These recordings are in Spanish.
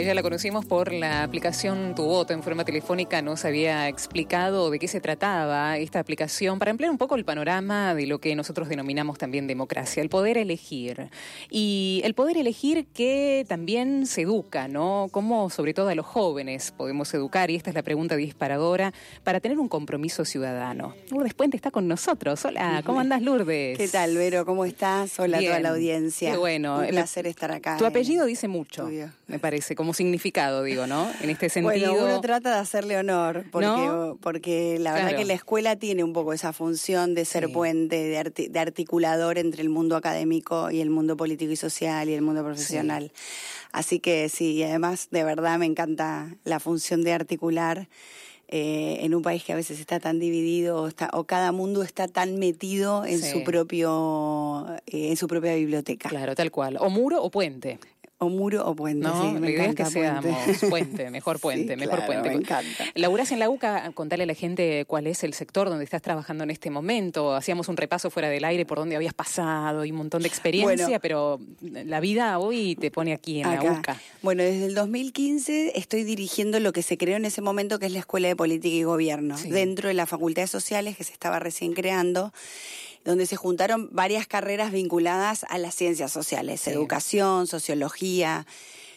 ella la conocimos por la aplicación Tu Voto en forma telefónica. Nos había explicado de qué se trataba esta aplicación para ampliar un poco el panorama de lo que nosotros denominamos también democracia, el poder elegir. Y el poder elegir que también se educa, ¿no? Cómo sobre todo a los jóvenes podemos educar, y esta es la pregunta disparadora, para tener un compromiso ciudadano. Lourdes Puente está con nosotros. Hola, ¿cómo andas, Lourdes? ¿Qué tal, Vero? ¿Cómo estás? Hola a toda la audiencia. Qué bueno. Un placer estar acá. Tu apellido dice mucho, me parece, como significado, digo, ¿no? En este sentido. Bueno, uno trata de hacerle honor, porque, porque la verdad que la escuela tiene un poco esa función de ser puente, de, articulador entre el mundo académico y el mundo político y social y el mundo profesional. Así que sí, y además de verdad me encanta la función de articular. Eh, en un país que a veces está tan dividido o, está, o cada mundo está tan metido en su propio eh, en su propia biblioteca. Claro, tal cual. O muro o puente. O muro o puente. No, sí, la idea es que seamos puente, mejor puente, mejor puente. Me encanta. Laburás en la UCA, contale a la gente cuál es el sector donde estás trabajando en este momento. Hacíamos un repaso fuera del aire por donde habías pasado y un montón de experiencia, pero la vida hoy te pone aquí en la UCA. Bueno, desde el 2015 estoy dirigiendo lo que se creó en ese momento, que es la Escuela de Política y Gobierno, dentro de las facultades sociales que se estaba recién creando donde se juntaron varias carreras vinculadas a las ciencias sociales, educación, sociología,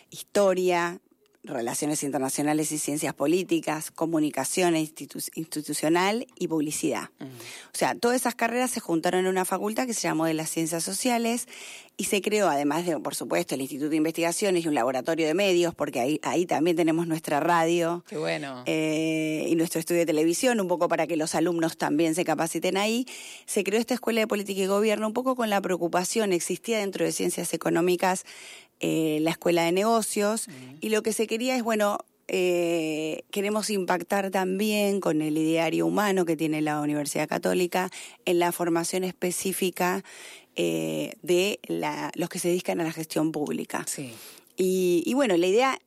historia, Relaciones Internacionales y Ciencias Políticas, Comunicación Institucional y Publicidad. Mm. O sea, todas esas carreras se juntaron en una facultad que se llamó de las Ciencias Sociales y se creó, además de, por supuesto, el Instituto de Investigaciones y un laboratorio de medios, porque ahí, ahí también tenemos nuestra radio. Qué bueno. Eh, y nuestro estudio de televisión, un poco para que los alumnos también se capaciten ahí. Se creó esta Escuela de Política y Gobierno un poco con la preocupación, existía dentro de Ciencias Económicas eh, la escuela de negocios y lo que se quería es, bueno, eh, queremos impactar también con el ideario humano que tiene la Universidad Católica en la formación específica eh, de la, los que se dedican a la gestión pública. Sí. Y, y, bueno, la idea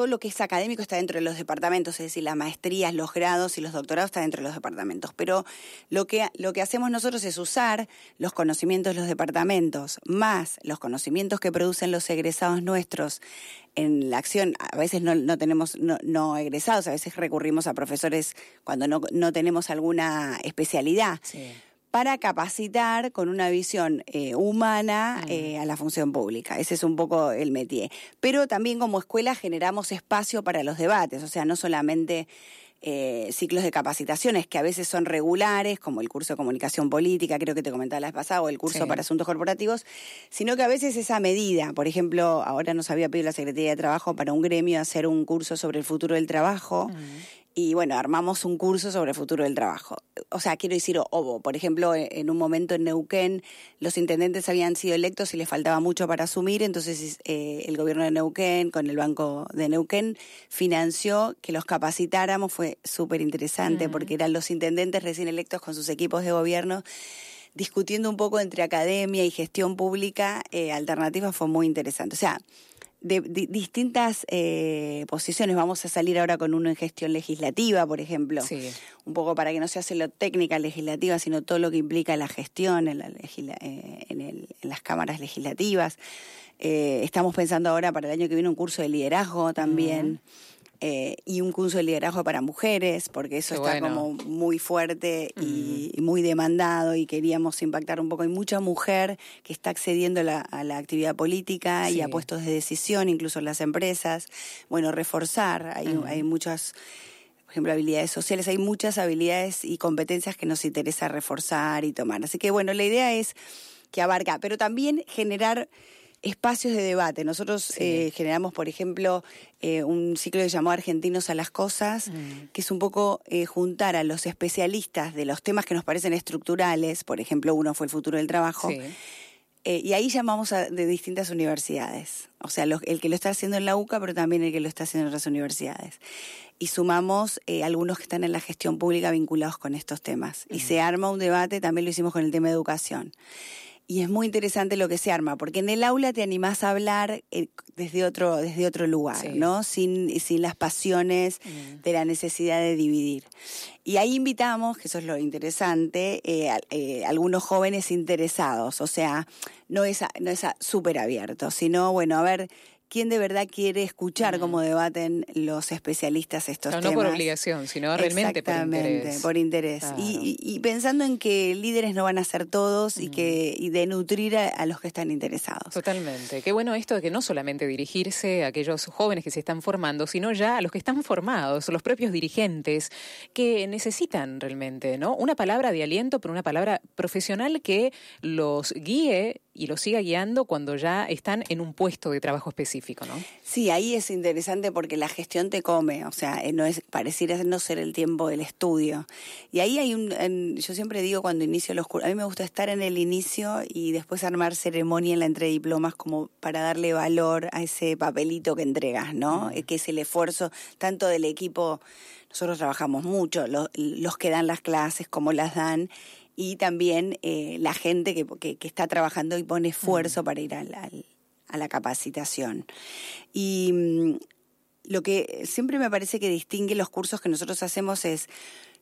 todo lo que es académico está dentro de los departamentos, es decir, las maestrías, los grados y los doctorados están dentro de los departamentos. Pero lo que, lo que hacemos nosotros es usar los conocimientos de los departamentos más los conocimientos que producen los egresados nuestros en la acción. A veces no, no tenemos no, no, egresados, a veces recurrimos a profesores cuando no, no tenemos alguna especialidad. Sí para capacitar con una visión eh, humana eh, a la función pública. Ese es un poco el métier. Pero también como escuela generamos espacio para los debates, o sea, no solamente eh, ciclos de capacitaciones que a veces son regulares, como el curso de comunicación política, creo que te comentaba la vez pasada, o el curso para asuntos corporativos, sino que a veces esa medida, por ejemplo, ahora nos había pedido la Secretaría de Trabajo para un gremio hacer un curso sobre el futuro del trabajo y bueno, armamos un curso sobre el futuro del trabajo. O sea, quiero decir, obo, por ejemplo, e, en un momento en Neuquén los intendentes habían sido electos y les faltaba mucho para asumir, entonces eh, el gobierno de Neuquén con el Banco de Neuquén financió que los capacitáramos, fue súper interesante porque eran los intendentes recién electos con sus equipos de gobierno discutiendo un poco entre academia y gestión pública eh, alternativa fue muy interesante. O sea, de, distintas eh, posiciones. Vamos a salir ahora con uno en gestión legislativa, por ejemplo. Un poco para que no sea solo técnica legislativa, sino todo lo que implica la gestión en, la eh, en, el, en las cámaras legislativas. Eh, estamos pensando ahora para el año que viene un curso de liderazgo también. Eh, y un curso de liderazgo para mujeres, porque eso está como muy fuerte y, muy demandado y queríamos impactar un poco. Hay mucha mujer que está accediendo a la actividad política y a puestos de decisión, incluso en las empresas. Bueno, reforzar, hay, hay muchas por ejemplo, habilidades sociales, hay muchas habilidades y competencias que nos interesa reforzar y tomar. Así que bueno, la idea es que abarca, pero también generar espacios de debate. Nosotros eh, generamos, por ejemplo, eh, un ciclo que llamó Argentinos a las Cosas, mm. que es un poco eh, juntar a los especialistas de los temas que nos parecen estructurales, por ejemplo, uno fue el futuro del trabajo, y ahí llamamos a, de distintas universidades. O sea, el que lo está haciendo en la UCA, pero también el que lo está haciendo en otras universidades. Y sumamos algunos que están en la gestión pública vinculados con estos temas. Y mm. se arma un debate, también lo hicimos con el tema de educación y es muy interesante lo que se arma, porque en el aula te animás a hablar eh, desde otro, desde otro lugar, ¿no? Sin, sin las pasiones mm. de la necesidad de dividir. Y ahí invitamos, que eso es lo interesante, eh, eh, algunos jóvenes interesados, o sea, no es, no es súper abierto, sino, bueno, a ver, quién de verdad quiere escuchar cómo debaten los especialistas estos temas. No por obligación, sino realmente por interés. por interés. Y, pensando en que líderes no van a ser todos y que y de nutrir a, los que están interesados. Totalmente. Qué bueno esto de que no solamente dirigirse a aquellos jóvenes que se están formando, sino ya a los que están formados, los propios dirigentes que necesitan realmente, ¿no? Una palabra de aliento, pero una palabra profesional que los guíe y los siga guiando cuando ya están en un puesto de trabajo específico, ¿no? Sí, ahí es interesante porque la gestión te come, o sea, eh, no es pareciera no ser el tiempo del estudio. Y ahí hay un, yo siempre digo cuando inicio los cursos, a mí me gusta estar en el inicio y después armar ceremonia en la entrega de diplomas como para darle valor a ese papelito que entregas, ¿no? Que es el esfuerzo tanto del equipo, nosotros trabajamos mucho, los, los que dan las clases, como las dan, y también eh, la gente que, que, está trabajando y pone esfuerzo para ir al, a la capacitación. Y mm, lo que siempre me parece que distingue los cursos que nosotros hacemos es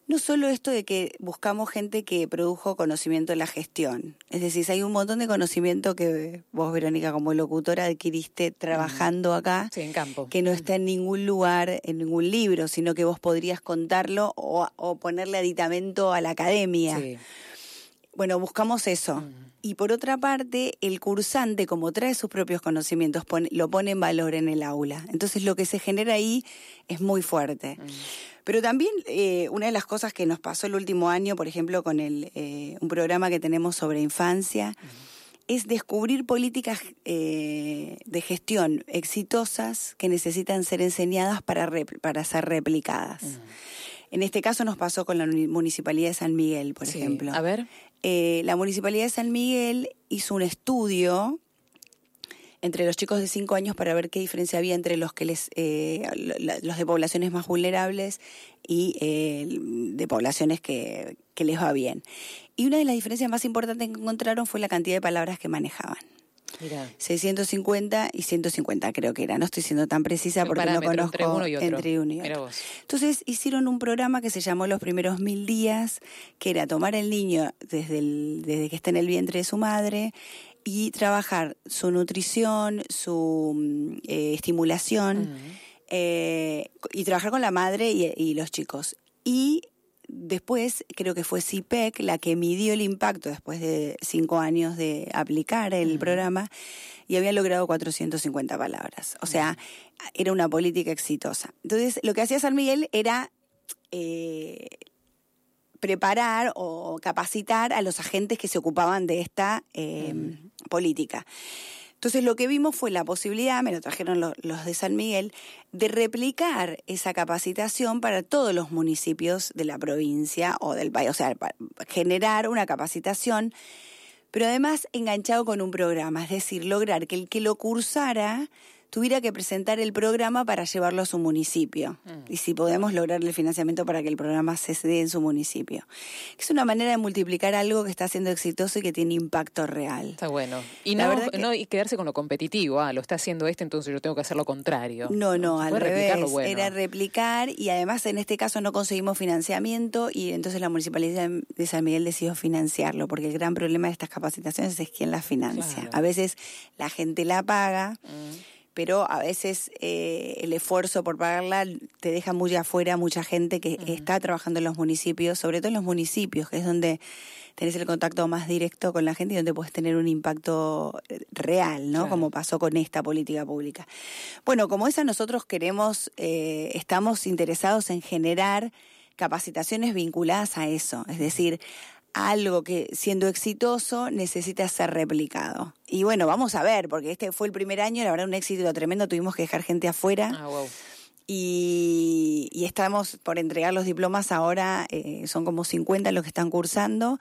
no solo esto de que buscamos gente que produjo conocimiento de la gestión, es decir, hay un montón de conocimiento que vos, Verónica, como locutora adquiriste trabajando acá, en campo. que no está en ningún lugar, en ningún libro, sino que vos podrías contarlo o, o ponerle aditamento a la academia. Sí. Bueno, buscamos eso. Y por otra parte, el cursante, como trae sus propios conocimientos, lo pone en valor en el aula. Entonces lo que se genera ahí es muy fuerte. Pero también eh, una de las cosas que nos pasó el último año, por ejemplo, con el, eh, un programa que tenemos sobre infancia, es descubrir políticas eh, de gestión exitosas que necesitan ser enseñadas para, para ser replicadas. En este caso nos pasó con la Municipalidad de San Miguel, por ejemplo. A ver. Eh, la Municipalidad de San Miguel hizo un estudio entre los chicos de 5 años para ver qué diferencia había entre los que les eh, los de poblaciones más vulnerables y eh, de poblaciones que, que les va bien. Y una de las diferencias más importantes que encontraron fue la cantidad de palabras que manejaban. 650 y 150 creo que era. No estoy siendo tan precisa porque no conozco entre uno y otro. Entonces hicieron un programa que se llamó Los primeros mil días, que era tomar el niño desde, el, desde que está en el vientre de su madre y trabajar su nutrición, su mm, eh, estimulación eh, y trabajar con la madre y, y los chicos. Y después creo que fue CIPEC la que midió el impacto después de cinco años de aplicar el programa y había logrado 450 palabras. O sea, era una política exitosa. Entonces, lo que hacía San Miguel era eh, preparar o capacitar a los agentes que se ocupaban de esta eh, política. Entonces lo que vimos fue la posibilidad, me lo trajeron los de San Miguel, de replicar esa capacitación para todos los municipios de la provincia o del país, o sea, generar una capacitación, pero además enganchado con un programa, es decir, lograr que el que lo cursara tuviera que presentar el programa para llevarlo a su municipio. Mm. Y si podemos lograr el financiamiento para que el programa se dé en su municipio. Es una manera de multiplicar algo que está siendo exitoso y que tiene impacto real. Está bueno. Y no, no y quedarse con lo competitivo. Ah, lo está haciendo este, entonces yo tengo que hacer lo contrario. No, no, al revés. Era replicar y además en este caso no conseguimos financiamiento y entonces la Municipalidad de San Miguel decidió financiarlo porque el gran problema de estas capacitaciones es quién las financia. A veces la gente la paga. Mm pero a veces eh, el esfuerzo por pagarla te deja muy afuera mucha gente que está trabajando en los municipios, sobre todo en los municipios, que es donde tenés el contacto más directo con la gente y donde puedes tener un impacto eh, real, ¿no? Como pasó con esta política pública. Bueno, como esa nosotros queremos, eh, estamos interesados en generar capacitaciones vinculadas a eso, es decir, algo que siendo exitoso necesita ser replicado. Y bueno, vamos a ver, porque este fue el primer año, la verdad un éxito tremendo, tuvimos que dejar gente afuera. Ah, wow y, estamos por entregar los diplomas ahora, eh, son como 50 los que están cursando.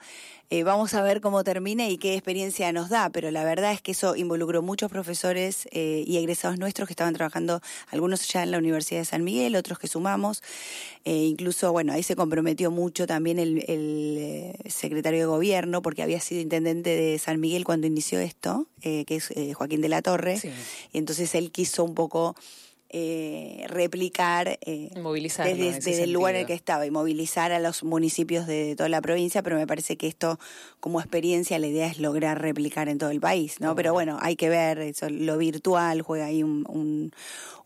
Eh, vamos a ver cómo termina y qué experiencia nos da, pero la verdad es que eso involucró muchos profesores eh, y egresados nuestros que estaban trabajando, algunos ya en la Universidad de San Miguel, otros que sumamos. incluso, bueno, ahí se comprometió mucho también el, secretario de gobierno, porque había sido intendente de San Miguel cuando inició esto, que es Joaquín de la Torre, y entonces él quiso un poco eh, replicar eh, desde, el lugar en el que estaba y movilizar a los municipios de, toda la provincia, pero me parece que esto como experiencia la idea es lograr replicar en todo el país, ¿no? Pero bueno, hay que ver, eso, lo virtual juega ahí un,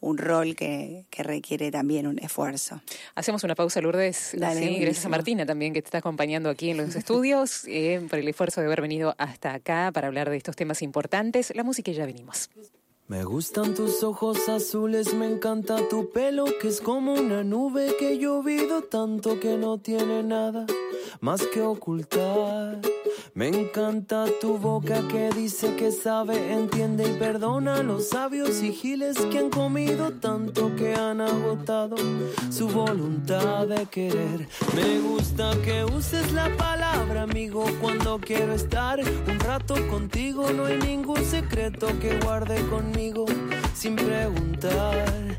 un, rol que, que, requiere también un esfuerzo. Hacemos una pausa, Lourdes. gracias a Martina también que te está acompañando aquí en los estudios eh, por el esfuerzo de haber venido hasta acá para hablar de estos temas importantes. La música y ya venimos. Me gustan tus ojos azules, me encanta tu pelo que es como una nube que llovido tanto que no tiene nada más que ocultar. Me encanta tu boca que dice que sabe, entiende y perdona a los sabios y giles que han comido tanto que han agotado su voluntad de querer. Me gusta que uses la palabra amigo cuando quiero estar un rato contigo. No hay ningún secreto que guarde conmigo sin preguntar.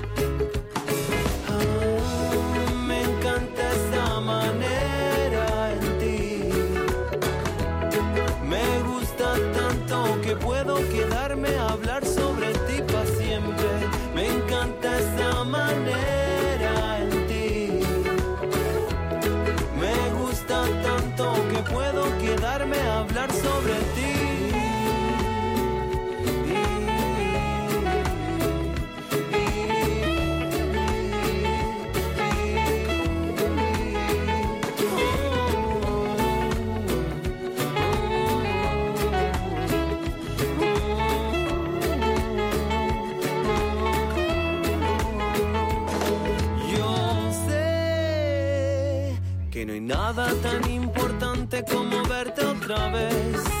Nada tan importante como verte otra vez.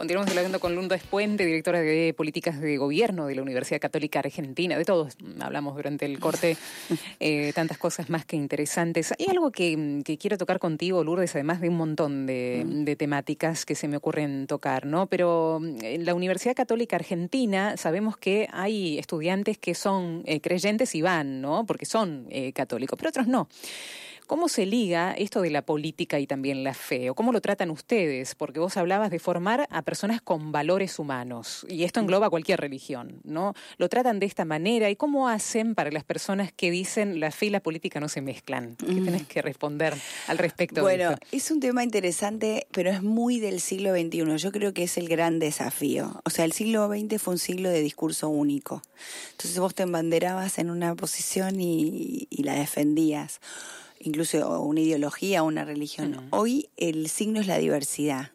Continuamos hablando con Lunda Espuente, directora de Políticas de Gobierno de la Universidad Católica Argentina. De todos hablamos durante el corte, eh, tantas cosas más que interesantes. Hay algo que, quiero tocar contigo, Lourdes, además de un montón de, temáticas que se me ocurren tocar, ¿no? Pero en la Universidad Católica Argentina sabemos que hay estudiantes que son eh, creyentes y van, ¿no? Porque son eh, católicos, pero otros no. ¿Cómo se liga esto de la política y también la fe? ¿O cómo lo tratan ustedes? Porque vos hablabas de formar a personas con valores humanos, y esto engloba cualquier religión, ¿no? ¿Lo tratan de esta manera? ¿Y cómo hacen para las personas que dicen la fe y la política no se mezclan? ¿Qué mm. tenés que responder al respecto? Bueno, es un tema interesante, pero es muy del siglo XXI. Yo creo que es el gran desafío. O sea, el siglo XX fue un siglo de discurso único. Entonces vos te embanderabas en una posición y, y la defendías incluso una ideología, una religión. Hoy el signo es la diversidad.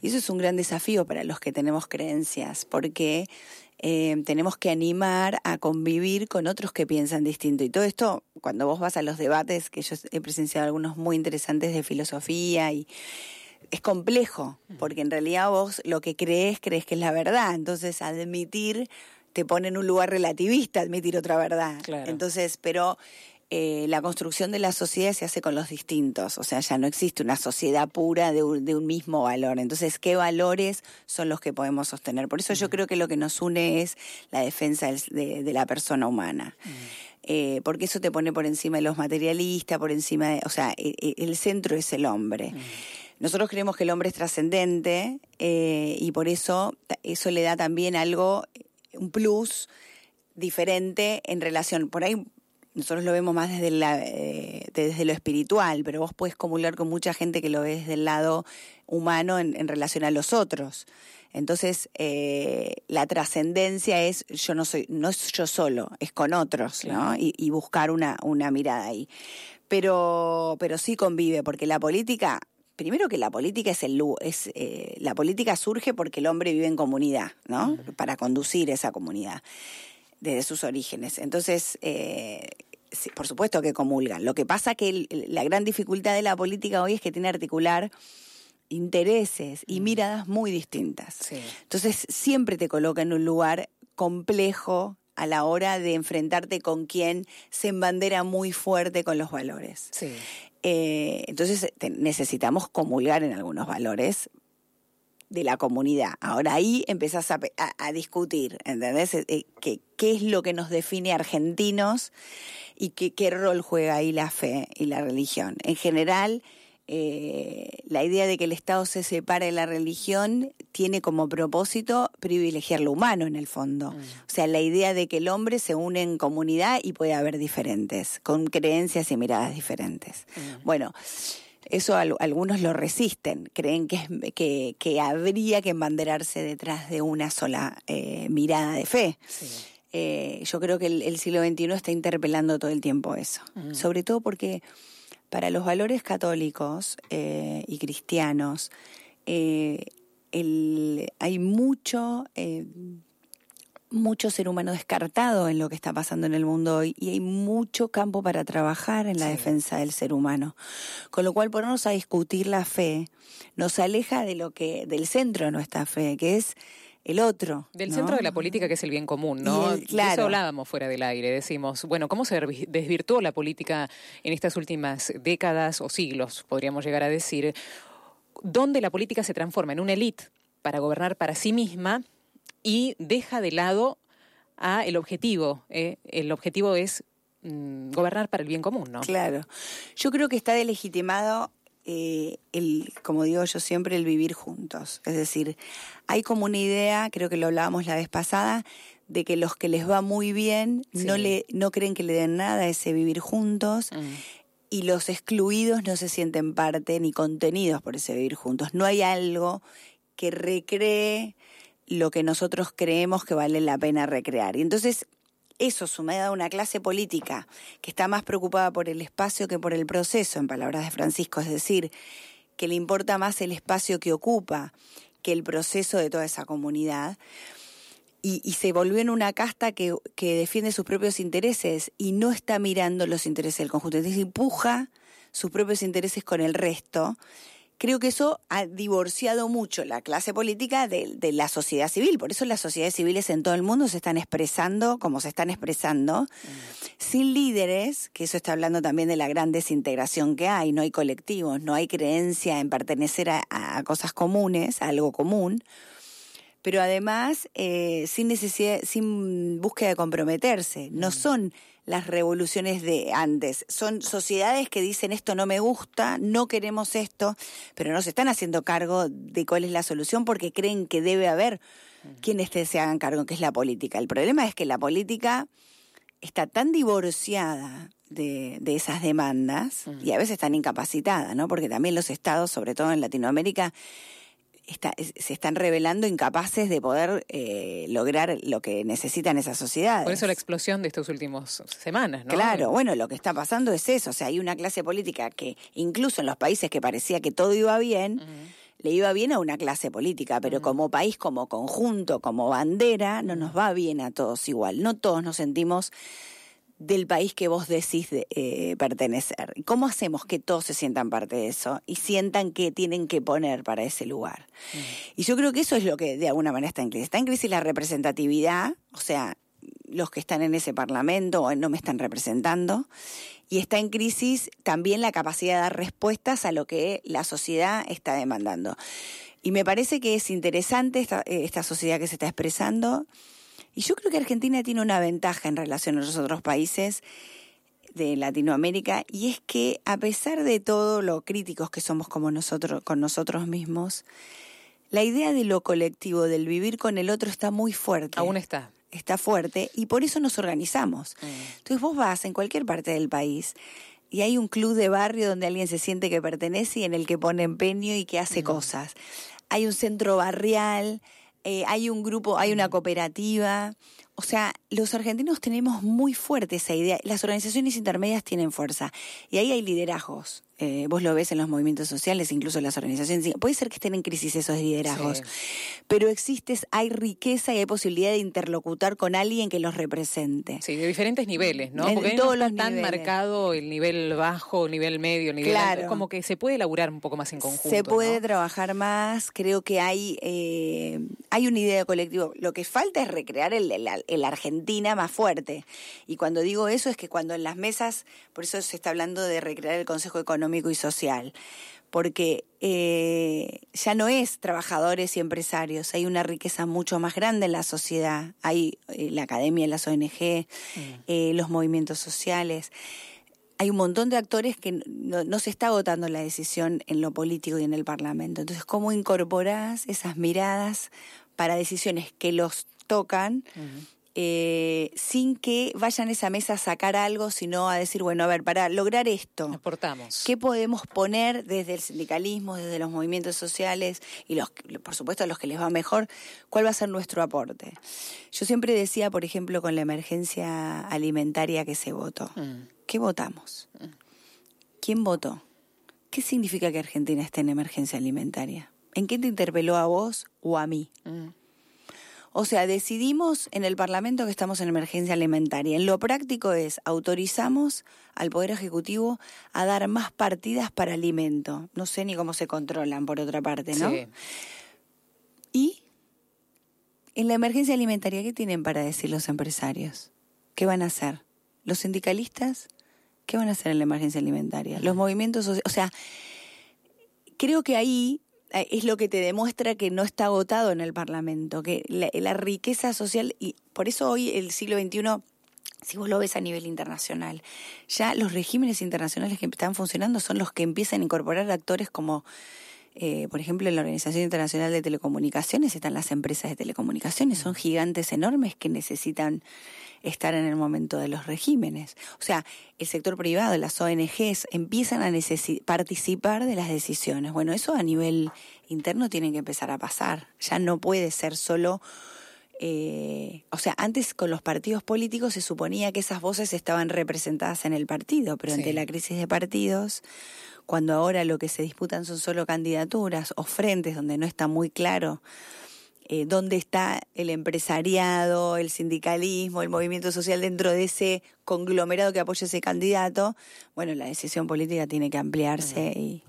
Y eso es un gran desafío para los que tenemos creencias, porque eh, tenemos que animar a convivir con otros que piensan distinto. Y todo esto, cuando vos vas a los debates, que yo he presenciado algunos muy interesantes de filosofía y es complejo, porque en realidad vos lo que crees, crees que es la verdad. Entonces, admitir te pone en un lugar relativista admitir otra verdad. Entonces, pero eh, la construcción de la sociedad se hace con los distintos, o sea, ya no existe una sociedad pura de un, mismo valor. Entonces, ¿qué valores son los que podemos sostener? Por eso yo creo que lo que nos une es la defensa de, la persona humana. Eh, porque eso te pone por encima de los materialistas, por encima de, o sea, e, e, el, centro es el hombre. Nosotros creemos que el hombre es trascendente eh, y por eso eso le da también algo, un plus diferente en relación, por ahí nosotros lo vemos más desde, la, eh, desde lo espiritual, pero vos puedes comulgar con mucha gente que lo ve desde el lado humano en, relación a los otros. Entonces, eh, la trascendencia es yo no soy, no es yo solo, es con otros, ¿no? Y, buscar una, una mirada ahí. Pero, pero sí convive, porque la política, primero que la política es el es eh, la política surge porque el hombre vive en comunidad, ¿no? Para conducir esa comunidad desde sus orígenes. Entonces, eh, por supuesto que comulgan. Lo que pasa que la gran dificultad de la política hoy es que tiene articular intereses y mm. miradas muy distintas. Entonces, siempre te coloca en un lugar complejo a la hora de enfrentarte con quien se embandera muy fuerte con los valores. Eh, entonces necesitamos comulgar en algunos valores de la comunidad. Ahora ahí empezás a, discutir, ¿entendés? Eh, eh, ¿Qué, ¿Qué es lo que nos define argentinos y qué, qué rol juega ahí la fe y la religión? En general, eh, la idea de que el Estado se separe de la religión tiene como propósito privilegiar lo humano en el fondo. Mm. O sea, la idea de que el hombre se une en comunidad y puede haber diferentes, con creencias y miradas diferentes. Mm. Bueno, eso algunos lo resisten, creen que, que, habría que embanderarse detrás de una sola eh, mirada de fe. Eh, yo creo que el, siglo XXI está interpelando todo el tiempo eso, mm. sobre todo porque para los valores católicos eh, y cristianos hay mucho mucho ser humano descartado en lo que está pasando en el mundo hoy y hay mucho campo para trabajar en la defensa del ser humano. Con lo cual ponernos a discutir la fe nos aleja de lo que del centro de nuestra fe, que es el otro. Del centro de la política que es el bien común, ¿no? claro. eso hablábamos fuera del aire. Decimos, bueno, ¿cómo se desvirtuó la política en estas últimas décadas o siglos, podríamos llegar a decir, donde la política se transforma en una élite para gobernar para sí misma y deja de lado a el objetivo. ¿eh? El objetivo es mm, gobernar para el bien común, ¿no? Claro. Yo creo que está delegitimado eh, el, como digo yo siempre, el vivir juntos. Es decir, hay como una idea, creo que lo hablábamos la vez pasada, de que los que les va muy bien no le no creen que le den nada a ese vivir juntos. Mm. Y los excluidos no se sienten parte ni contenidos por ese vivir juntos. No hay algo que recree lo que nosotros creemos que vale la pena recrear. Y entonces eso sumado a una clase política que está más preocupada por el espacio que por el proceso, en palabras de Francisco, es decir, que le importa más el espacio que ocupa que el proceso de toda esa comunidad. Y, se volvió en una casta que, que, defiende sus propios intereses y no está mirando los intereses del conjunto. Entonces empuja sus propios intereses con el resto creo que eso ha divorciado mucho la clase política de, la sociedad civil. Por eso las sociedades civiles en todo el mundo se están expresando como se están expresando, mm. sin líderes, que eso está hablando también de la gran desintegración que hay, no hay colectivos, no hay creencia en pertenecer a, cosas comunes, a algo común pero además eh, sin necesidad, sin búsqueda de comprometerse. No mm. son las revoluciones de antes. Son sociedades que dicen esto no me gusta, no queremos esto, pero no se están haciendo cargo de cuál es la solución porque creen que debe haber quienes se hagan cargo, que es la política. El problema es que la política está tan divorciada de, de esas demandas y a veces tan incapacitada, ¿no? Porque también los estados, sobre todo en Latinoamérica, se están revelando incapaces de poder eh, lograr lo que necesitan esas sociedades. Por eso la explosión de estas últimas semanas, ¿no? Claro, bueno, lo que está pasando es eso, o sea, hay una clase política que incluso en los países que parecía que todo iba bien, le iba bien a una clase política, pero como país, como conjunto, como bandera, no nos va bien a todos igual. No todos nos sentimos del país que vos decís eh, pertenecer. ¿Cómo hacemos que todos se sientan parte de eso y sientan que tienen que poner para ese lugar? Mm. Y yo creo que eso es lo que de alguna manera está en crisis. Está en crisis la representatividad, o sea, los que están en ese parlamento no me están representando. Y está en crisis también la capacidad de dar respuestas a lo que la sociedad está demandando. Y me parece que es interesante esta, eh, esta sociedad que se está expresando y yo creo que Argentina tiene una ventaja en relación a los otros países de Latinoamérica y es que a pesar de todo lo críticos que somos como nosotros con nosotros mismos, la idea de lo colectivo, del vivir con el otro está muy fuerte. Aún está. Está fuerte y por eso nos organizamos. Mm. Entonces vos vas en cualquier parte del país y hay un club de barrio donde alguien se siente que pertenece y en el que pone empeño y que hace cosas. Hay un centro barrial, eh, hay un grupo, hay una cooperativa. O sea, los argentinos tenemos muy fuerte esa idea. Las organizaciones intermedias tienen fuerza. Y ahí hay liderazgos. Eh, vos lo ves en los movimientos sociales, incluso en las organizaciones. Puede ser que estén en crisis esos liderazgos, pero existe, hay riqueza y hay posibilidad de interlocutar con alguien que los represente. Sí, de diferentes niveles, ¿no? Porque no está tan marcado el nivel bajo, el nivel medio, el nivel claro. como que se puede elaborar un poco más en conjunto. Se puede trabajar más, creo que hay, eh, hay una idea colectiva. Lo que falta es recrear el, el Argentina más fuerte. Y cuando digo eso es que cuando en las mesas, por eso se está hablando de recrear el Consejo Económico, económico y social, porque eh, ya no es trabajadores y empresarios, hay una riqueza mucho más grande en la sociedad, hay eh, la academia, las ONG, mm. eh, los movimientos sociales. Hay un montón de actores que no, se está agotando la decisión en lo político y en el Parlamento. Entonces, ¿cómo incorporás esas miradas para decisiones que los tocan eh, sin que vayan a esa mesa a sacar algo, sino a decir, bueno, a ver, para lograr esto, Aportamos. ¿qué podemos poner desde el sindicalismo, desde los movimientos sociales y los, por supuesto a los que les va mejor, cuál va a ser nuestro aporte? Yo siempre decía, por ejemplo, con la emergencia alimentaria que se votó, mm. ¿qué votamos? Mm. ¿Quién votó? ¿Qué significa que Argentina esté en emergencia alimentaria? ¿En qué te interpeló a vos o a mí? Mm. O sea, decidimos en el Parlamento que estamos en emergencia alimentaria. En lo práctico es, autorizamos al Poder Ejecutivo a dar más partidas para alimento. No sé ni cómo se controlan, por otra parte, ¿no? Sí. Y en la emergencia alimentaria, ¿qué tienen para decir los empresarios? ¿Qué van a hacer? ¿Los sindicalistas? ¿Qué van a hacer en la emergencia alimentaria? Los movimientos sociales. O sea, creo que ahí es lo que te demuestra que no está agotado en el Parlamento, que la, riqueza social, y por eso hoy el siglo XXI si vos lo ves a nivel internacional, ya los regímenes internacionales que están funcionando son los que empiezan a incorporar actores como, eh, por ejemplo, en la Organización Internacional de Telecomunicaciones están las empresas de telecomunicaciones, son gigantes enormes que necesitan estar en el momento de los regímenes. O sea, el sector privado, las ONGs empiezan a participar de las decisiones. Bueno, eso a nivel interno tiene que empezar a pasar. Ya no puede ser solo... Eh, o sea, antes con los partidos políticos se suponía que esas voces estaban representadas en el partido, pero ante la crisis de partidos, cuando ahora lo que se disputan son solo candidaturas o frentes donde no está muy claro eh, dónde está el empresariado, el sindicalismo, el movimiento social dentro de ese conglomerado que apoya ese candidato, bueno, la decisión política tiene que ampliarse y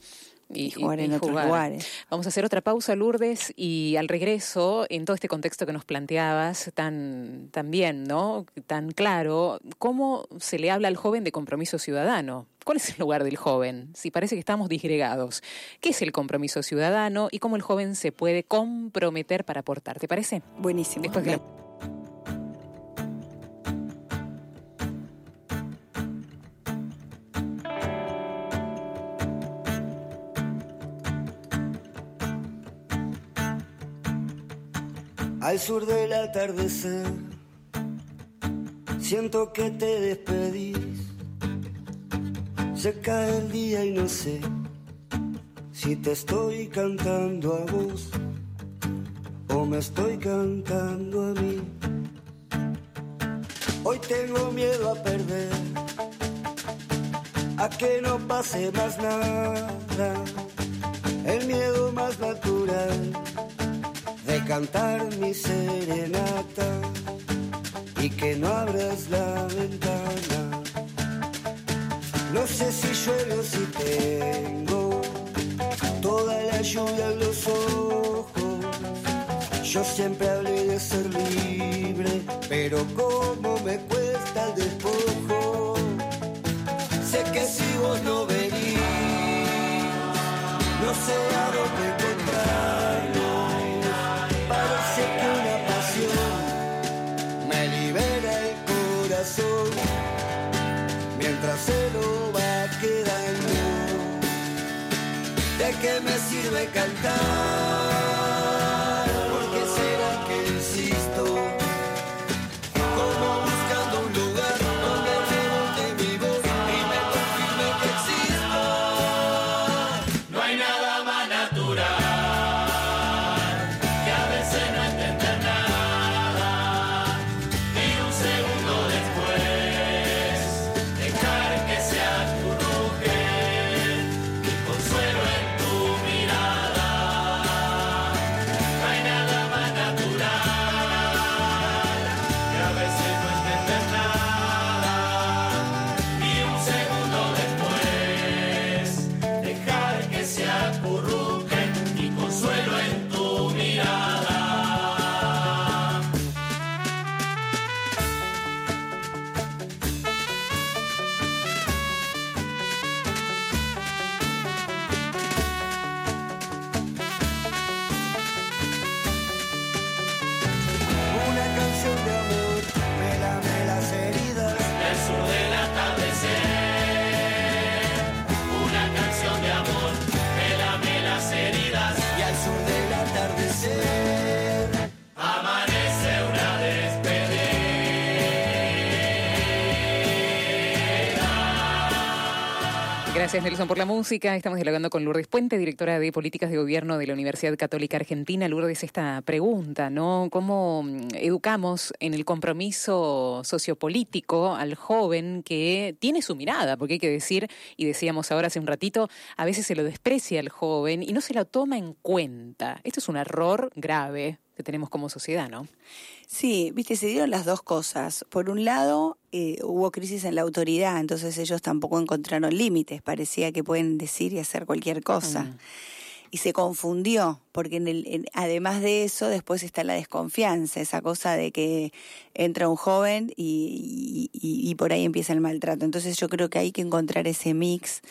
y, jugar en otros lugares. Vamos a hacer otra pausa, Lourdes, y al regreso, en todo este contexto que nos planteabas, tan, tan bien, ¿no? Tan claro, ¿cómo se le habla al joven de compromiso ciudadano? ¿Cuál es el lugar del joven? Si parece que estamos disgregados. ¿Qué es el compromiso ciudadano y cómo el joven se puede comprometer para aportar? ¿Te parece? Buenísimo. Después Al sur del atardecer, siento que te despedís. Se cae el día y no sé si te estoy cantando a vos o me estoy cantando a mí. Hoy tengo miedo a perder, a que no pase más nada el miedo más natural cantar mi serenata y que no abras la ventana. No sé si llueve si tengo toda la lluvia en los ojos. Yo siempre hablé de ser libre, pero como me cuesta el despojo. Sé que si vos no venís, no sé a dónde qué me sirve cantar? Porque será que insisto, como buscando un lugar donde rebote mi voz y me confirme que existo. No hay nada más natural que a veces no entender nada y un segundo después dejar Gracias Nelson por la música. Estamos dialogando con Lourdes Puente, directora de Políticas de Gobierno de la Universidad Católica Argentina. Lourdes, esta pregunta, ¿no? ¿Cómo mm, educamos en el compromiso sociopolítico al joven que tiene su mirada? Porque hay que decir, y decíamos ahora hace un ratito, a veces se lo desprecia al joven y no se lo toma en cuenta. Esto es un error grave que tenemos como sociedad, ¿no? Sí, viste, se dieron las dos cosas. Por un lado, eh, hubo crisis en la autoridad, entonces ellos tampoco encontraron límites, parecía que pueden decir y hacer cualquier cosa. Mm. Y se confundió, porque en el, en- además de eso, después está la desconfianza, esa cosa de que entra un joven y, y- por ahí empieza el maltrato. Entonces yo creo que hay que encontrar ese mix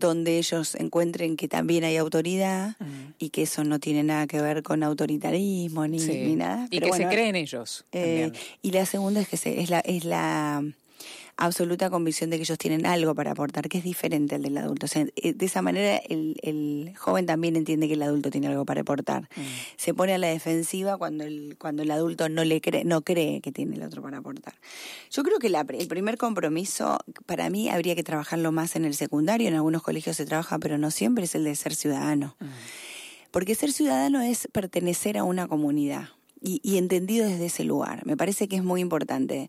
donde ellos encuentren que también hay autoridad Mm. y que eso no tiene nada que ver con autoritarismo ni, Sí. ni nada. Y Pero que bueno, se creen ellos. eh, y la segunda es que se, es la es la absoluta convicción de que ellos tienen algo para aportar que es diferente al del adulto. O sea, eh, de esa manera el, el joven también entiende que el adulto tiene algo para aportar. Mm. Se pone a la defensiva cuando el cuando el adulto no le cree no cree que tiene el otro para aportar. Yo creo que la, el primer compromiso para mí habría que trabajarlo más en el secundario. En algunos colegios se trabaja, pero no siempre es el de ser ciudadano. Porque ser ciudadano es pertenecer a una comunidad y, y entendido desde ese lugar. Me parece que es muy importante.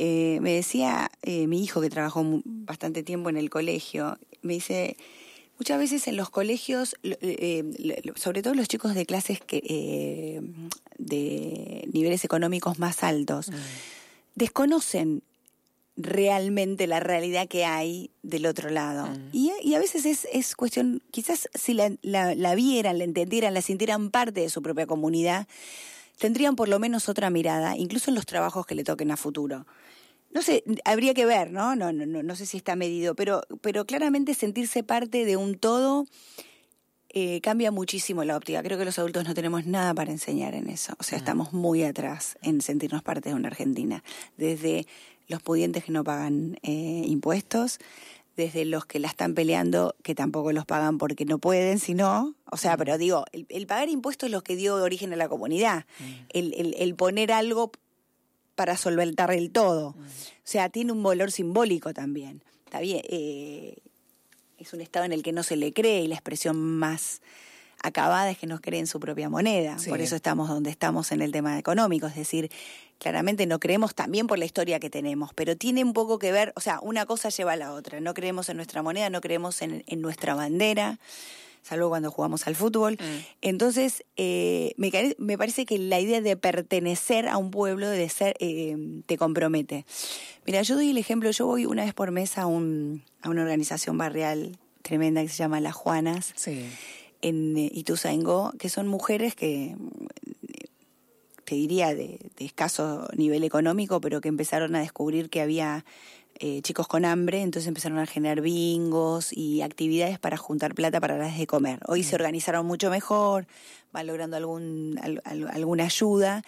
Eh, me decía eh, mi hijo que trabajó bastante tiempo en el colegio, me dice, muchas veces en los colegios, eh, lo- sobre todo los chicos de clases que, eh, de niveles económicos más altos, desconocen realmente la realidad que hay del otro lado. Y, y a veces es, es cuestión, quizás si la, la, la vieran, la entendieran, la sintieran parte de su propia comunidad, tendrían por lo menos otra mirada, incluso en los trabajos que le toquen a futuro. No sé, habría que ver, ¿no? No, no, no, no sé si está medido, pero, pero claramente sentirse parte de un todo eh, cambia muchísimo la óptica. Creo que los adultos no tenemos nada para enseñar en eso. O sea, estamos muy atrás en sentirnos parte de una Argentina. Desde los pudientes que no pagan eh, impuestos, desde los que la están peleando, que tampoco los pagan porque no pueden, sino, o sea, pero digo, el, el pagar impuestos es lo que dio origen a la comunidad. El, el, el poner algo para solventar el todo. O sea, tiene un valor simbólico también. Está bien, eh, es un estado en el que no se le cree y la expresión más acabada es que nos cree en su propia moneda. Sí. Por eso estamos donde estamos en el tema económico. Es decir, claramente no creemos también por la historia que tenemos, pero tiene un poco que ver, o sea, una cosa lleva a la otra. No creemos en nuestra moneda, no creemos en, en nuestra bandera. salvo cuando jugamos al fútbol. Mm. Entonces, eh, me, me, parece que la idea de pertenecer a un pueblo, de ser, eh, te compromete. Mira, yo doy el ejemplo, yo voy una vez por mes a, un, a una organización barrial tremenda que se llama Las Juanas. En eh, Ituzaingó, que son mujeres que te diría de, de, escaso nivel económico, pero que empezaron a descubrir que había eh, chicos con hambre, entonces empezaron a generar bingos y actividades para juntar plata para las de comer. Hoy se organizaron mucho mejor, van logrando algún, alguna ayuda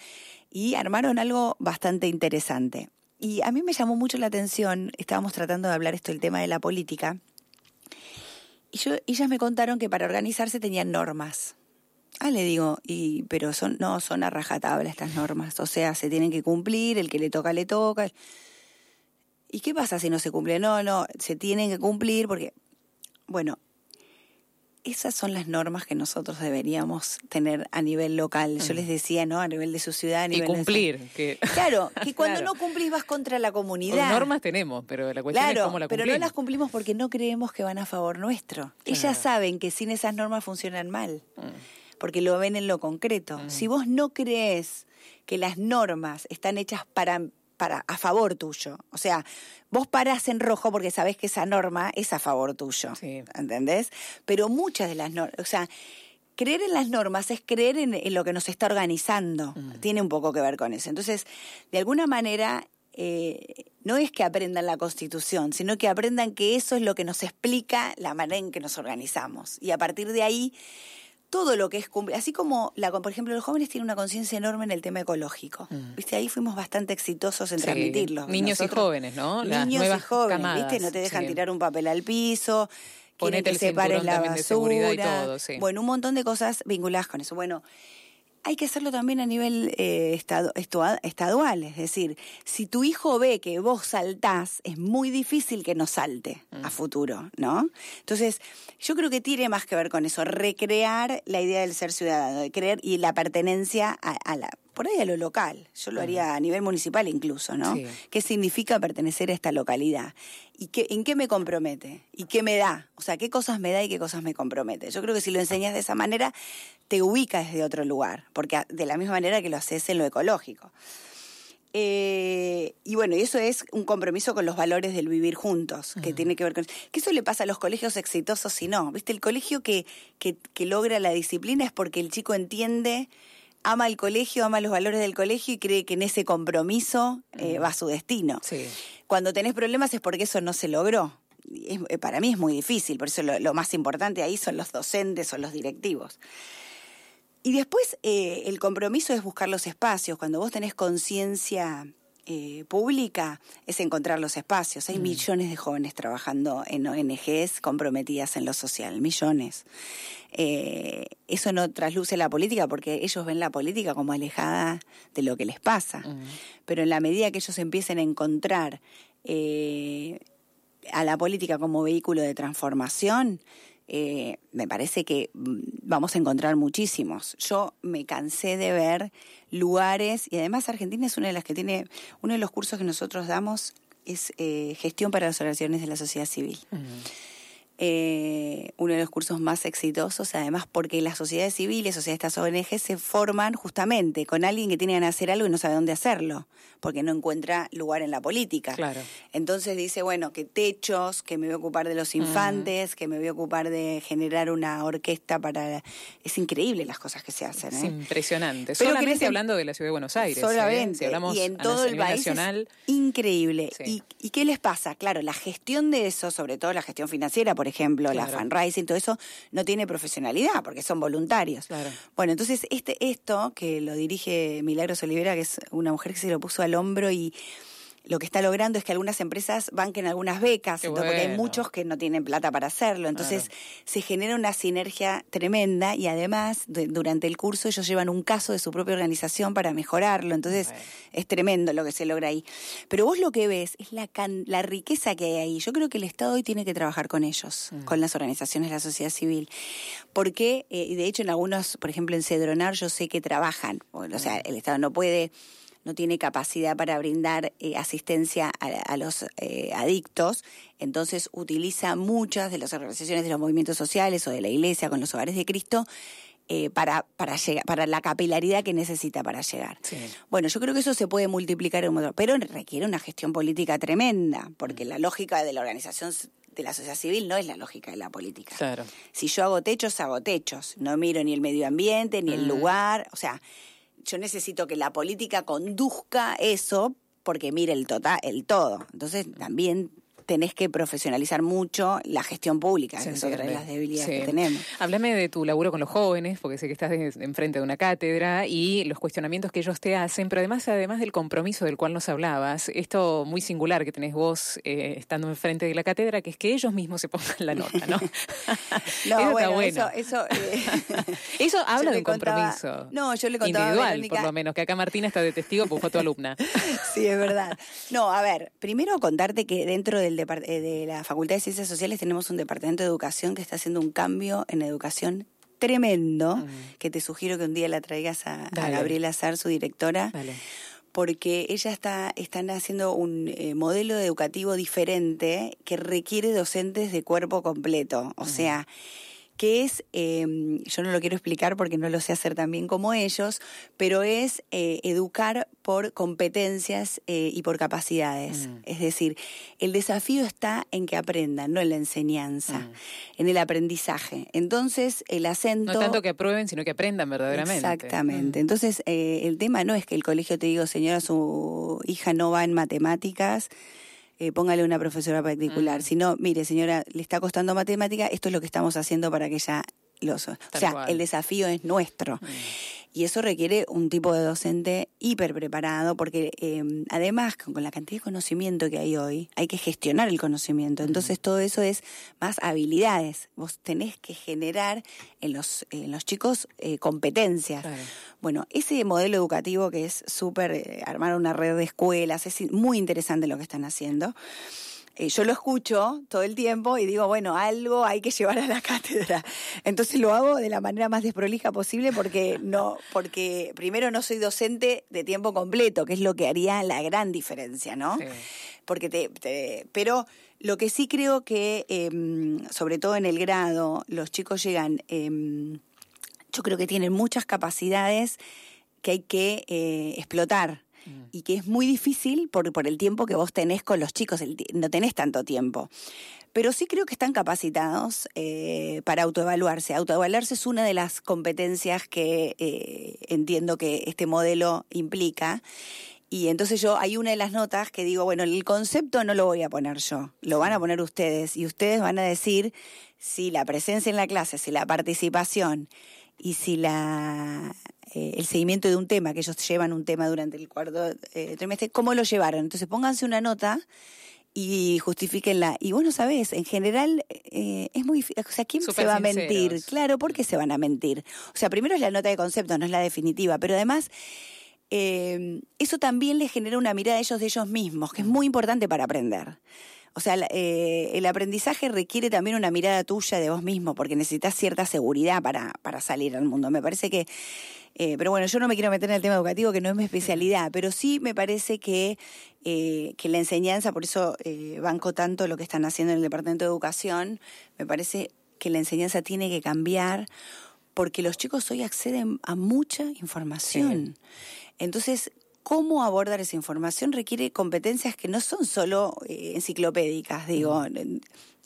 y armaron algo bastante interesante. Y a mí me llamó mucho la atención, estábamos tratando de hablar esto del tema de la política, y yo, ellas me contaron que para organizarse tenían normas. Ah, le digo, y, pero son, no, son a rajatabla estas normas. O sea, se tienen que cumplir, el que le toca, le toca. ¿Y qué pasa si no se cumple? No, no, se tienen que cumplir porque, bueno, esas son las normas que nosotros deberíamos tener a nivel local. Yo les decía, ¿no? A nivel de su ciudad, a nivel Y cumplir. Que... Claro, que cuando no cumplís vas contra la comunidad. normas tenemos, pero la cuestión es cómo la cumplimos. pero no las cumplimos porque no creemos que van a favor nuestro. Ellas saben que sin esas normas funcionan mal, mm. Porque lo ven en lo concreto. Mm. Si vos no crees que las normas están hechas para para, a favor tuyo. O sea, vos parás en rojo porque sabés que esa norma es a favor tuyo. ¿Entendés? Pero muchas de las normas, o sea, creer en las normas es creer en, lo que nos está organizando. Mm. Tiene un poco que ver con eso. Entonces, de alguna manera, eh, no es que aprendan la Constitución, sino que aprendan que eso es lo que nos explica la manera en que nos organizamos. Y a partir de ahí todo lo que es cumplir, así como, la, por ejemplo, los jóvenes tienen una conciencia enorme en el tema ecológico. Mm. ¿Viste? Ahí fuimos bastante exitosos en transmitirlo. Niños y jóvenes, ¿no? niños y jóvenes, ¿viste? No te dejan tirar un papel al piso, quieren que separes la basura. Y todo, bueno, un montón de cosas vinculadas con eso. Bueno, hay que hacerlo también a nivel eh, estado, estadual. Es decir, si tu hijo ve que vos saltás, es muy difícil que no salte a mm. futuro, ¿no? Entonces, yo creo que tiene más que ver con eso, recrear la idea del ser ciudadano, de creer y la pertenencia a la por ahí a lo local, yo lo haría a nivel municipal incluso, ¿no? ¿Qué significa pertenecer a esta localidad? ¿Y qué, en qué me compromete? ¿Y qué me da? O sea, ¿qué cosas me da y qué cosas me compromete? Yo creo que si lo enseñas de esa manera, te ubicas desde otro lugar, porque de la misma manera que lo haces en lo ecológico. Eh, y bueno, y eso es un compromiso con los valores del vivir juntos, que tiene que ver con... Que eso le pasa a los colegios exitosos y no. ¿Viste? El colegio que, que, que logra la disciplina es porque el chico entiende ama el colegio, ama los valores del colegio y cree que en ese compromiso eh, va su destino. Cuando tenés problemas es porque eso no se logró. Eh, para mí es muy difícil, por eso lo, más importante ahí son los docentes o los directivos. Y después eh, el compromiso es buscar los espacios. Cuando vos tenés conciencia eh, pública es encontrar los espacios. Hay mm. millones de jóvenes trabajando en ONGs comprometidas en lo social, millones. Eh, eso no trasluce la política porque ellos ven la política como alejada de lo que les pasa. Mm. Pero en la medida que ellos empiecen a encontrar eh, a la política como vehículo de transformación, eh, me parece que mm, vamos a encontrar muchísimos. Yo me cansé de ver lugares, y además Argentina es una de las que tiene, uno de los cursos que nosotros damos es eh, gestión para las organizaciones de la sociedad civil eh, uno de los cursos más exitosos, además porque las sociedades civiles, o sea, estas ONG se forman justamente con alguien que tiene que hacer algo y no sabe dónde hacerlo, porque no encuentra lugar en la política. Claro. Entonces dice, bueno, que techos, que me voy a ocupar de los infantes, que me voy a ocupar de generar una orquesta para... Es increíble las cosas que se hacen. Es ¿eh? impresionante. solamente hablando de la ciudad de Buenos Aires. ¿eh? Solamente. y en todo el país nacional. increíble. ¿Y, ¿Y qué les pasa? Claro, la gestión de eso, sobre todo la gestión financiera, por ejemplo, la fundraising, todo eso, no tiene profesionalidad porque son voluntarios. Bueno, entonces este, esto que lo dirige Milagros Olivera, que es una mujer que se lo puso al hombro y lo que está logrando es que algunas empresas banquen algunas becas, porque hay muchos que no tienen plata para hacerlo. Entonces se genera una sinergia tremenda y además durante el curso ellos llevan un caso de su propia organización para mejorarlo. Entonces es tremendo lo que se logra ahí. Pero vos lo que ves es la, la riqueza que hay ahí. Yo creo que el Estado hoy tiene que trabajar con ellos, mm. con las organizaciones de la sociedad civil. Porque, eh, de hecho, en algunos, por ejemplo, en Cedronar yo sé que trabajan. O sea, mm. el Estado no puede no tiene capacidad para brindar eh, asistencia a, los eh, adictos, entonces utiliza muchas de las organizaciones de los movimientos sociales o de la iglesia con los hogares de Cristo eh, para, para, llegar, para la capilaridad que necesita para llegar. Bueno, yo creo que eso se puede multiplicar en un modo, pero requiere una gestión política tremenda, porque la lógica de la organización de la sociedad civil no es la lógica de la política. Claro. Si yo hago techos, hago techos. No miro ni el medio ambiente, ni el lugar. O sea, yo necesito que la política conduzca eso porque mire el total, el todo. Entonces también tenés que profesionalizar mucho la gestión pública, que es otra de las debilidades que tenemos. Háblame de tu laburo con los jóvenes, porque sé que estás enfrente de una cátedra y los cuestionamientos que ellos te hacen, pero además, además del compromiso del cual nos hablabas, esto muy singular que tenés vos eh, estando enfrente de la cátedra, que es que ellos mismos se pongan la nota, ¿no? no, bueno, eso, eso, eh, eso habla de un compromiso. No, yo le contaba individual, por lo menos, que acá Martina está de testigo porque fue tu alumna. sí, es verdad. No, a ver, primero contarte que dentro del eh, de la Facultad de Ciencias Sociales tenemos un departamento de educación que está haciendo un cambio en educación tremendo, mm. que te sugiero que un día la traigas a, Gabriela Azar, su directora. porque ella está están haciendo un eh, modelo educativo diferente que requiere docentes de cuerpo completo, o sea, que es, em, yo no lo quiero explicar porque no lo sé hacer tan bien como ellos, pero es eh, educar por competencias eh, y por capacidades. Mm. Es decir, el desafío está en que aprendan, no en la enseñanza, mm. en el aprendizaje. Entonces, el acento... No tanto que aprueben, sino que aprendan verdaderamente. Exactamente. Mm. Entonces, eh, el tema no es que el colegio te diga, señora, su hija no va en matemáticas, eh, póngale una profesora particular. Mm. Si no, mire, señora, le está costando matemática, esto es lo que estamos haciendo para que ella lo... O sea, el desafío es nuestro. Mm. Y eso requiere un tipo de docente hiper preparado, porque em, además, con la cantidad de conocimiento que hay hoy, hay que gestionar el conocimiento. Entonces, todo eso es más habilidades. Vos tenés que generar en los, en los chicos eh, competencias. Bueno, ese modelo educativo que es súper, eh, armar una red de escuelas, es muy interesante lo que están haciendo. Eh, yo lo escucho todo el tiempo y digo, bueno, algo hay que llevar a la cátedra. Entonces lo hago de la manera más desprolija posible porque no, porque primero no soy docente de tiempo completo, que es lo que haría la gran diferencia, ¿no? Porque te, pero lo que sí creo que, em, sobre todo en el grado, los chicos llegan, em, yo creo que tienen muchas capacidades que hay que eh, explotar Mm. y que es muy difícil por, por el tiempo que vos tenés con los chicos, no tenés tanto tiempo. Pero sí creo que están capacitados eh, para autoevaluarse. Autoevaluarse es una de las competencias que eh, entiendo que este modelo implica. Y entonces yo, hay una de las notas que digo, bueno, el concepto no lo voy a poner yo, lo van a poner ustedes. Y ustedes van a decir si la presencia en la clase, si la participación y si la eh, el seguimiento de un tema, que ellos llevan un tema durante el cuarto eh, trimestre, ¿cómo lo llevaron? Entonces pónganse una nota y justifiquenla. Y bueno, sabes, en general eh, es muy difícil. O sea, ¿quién se va a mentir? Claro, ¿por qué se van a mentir? O sea, primero es la nota de concepto, no es la definitiva, pero además eso también les genera una mirada de ellos de ellos mismos, que es muy importante para aprender. O sea, el aprendizaje requiere también una mirada tuya de vos mismo, porque necesitas cierta seguridad para, para salir al mundo. Me parece que eh, pero bueno, yo no me quiero meter en el tema educativo, que no es mi especialidad, pero sí me parece que, eh, que la enseñanza, por eso eh, banco tanto lo que están haciendo en el Departamento de Educación, me parece que la enseñanza tiene que cambiar porque los chicos hoy acceden a mucha información. Entonces, cómo abordar esa información requiere competencias que no son solo enciclopédicas, digo.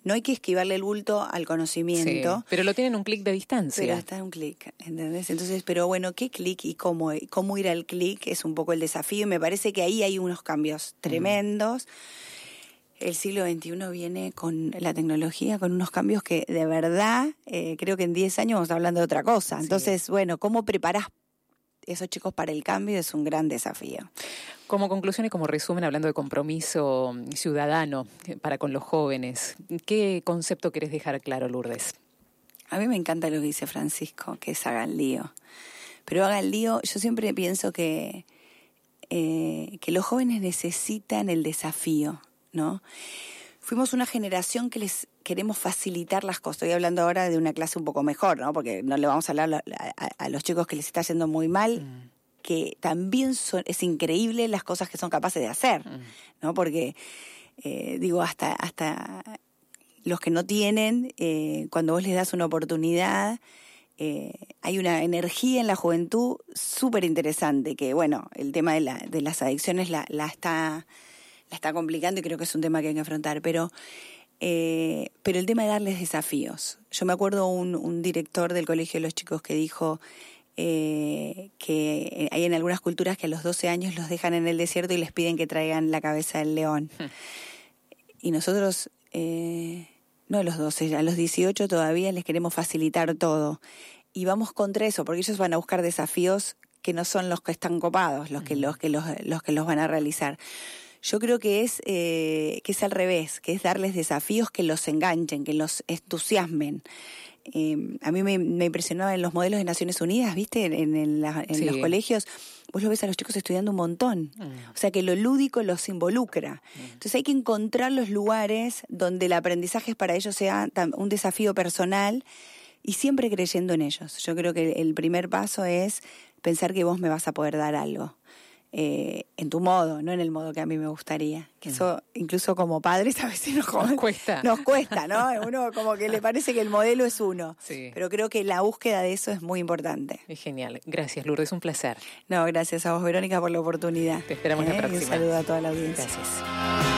No hay que esquivarle el bulto al conocimiento. pero lo tienen un clic de distancia. Pero está un clic, ¿entendés? Entonces, pero bueno, ¿qué clic y cómo, cómo ir al clic es un poco el desafío y me parece que ahí hay unos cambios tremendos. El siglo XXI viene con la tecnología, con unos cambios que de verdad eh, creo que en 10 años vamos hablando de otra cosa. Entonces, bueno, ¿cómo preparás esos chicos para el cambio? Es un gran desafío. Como conclusión y como resumen, hablando de compromiso ciudadano para con los jóvenes, ¿qué concepto querés dejar claro, Lourdes? A mí me encanta lo que dice Francisco, que es hagan lío. Pero hagan lío, yo siempre pienso que, eh, que los jóvenes necesitan el desafío, ¿no? Fuimos una generación que les queremos facilitar las cosas. Estoy hablando ahora de una clase un poco mejor, ¿no? Porque no le vamos a hablar a, los chicos que les está yendo muy mal. Mm que también son, es increíble las cosas que son capaces de hacer, ¿no? Porque, eh, digo, hasta, hasta los que no tienen, eh, cuando vos les das una oportunidad, eh, hay una energía en la juventud súper interesante, que bueno, el tema de, la, de las adicciones la, la, está, la está complicando y creo que es un tema que hay que afrontar, pero, eh, pero el tema de darles desafíos. Yo me acuerdo un, un director del Colegio de los Chicos que dijo eh, que hay en algunas culturas que a los 12 años los dejan en el desierto y les piden que traigan la cabeza del león. Hmm. Y nosotros... Eh, no a los 12, a los 18 todavía les queremos facilitar todo. Y vamos contra eso, porque ellos van a buscar desafíos que no son los que están copados, los que los que los, los que los van a realizar. Yo creo que es eh, que es al revés, que es darles desafíos que los enganchen, que los entusiasmen. Eh, a mí me, me, impresionaba en los modelos de Naciones Unidas, ¿viste? En, en, en, la, en sí. los colegios, vos lo ves a los chicos estudiando un montón. Mm. O sea que lo lúdico los involucra. Mm. Entonces hay que encontrar los lugares donde el aprendizaje para ellos sea un desafío personal y siempre creyendo en ellos. Yo creo que el primer paso es pensar que vos me vas a poder dar algo eh, en tu modo, no en el modo que a mí me gustaría. Que eso, incluso como padres, a veces nos, nos cuesta. Nos cuesta, ¿no? Uno como que le parece que el modelo es uno. Sí. Pero creo que la búsqueda de eso es muy importante. Es genial. Gracias, Lourdes, un placer. No, gracias a vos, Verónica, por la oportunidad. Te esperamos ¿Eh? la próxima. Y un saludo a toda la audiencia. Gracias.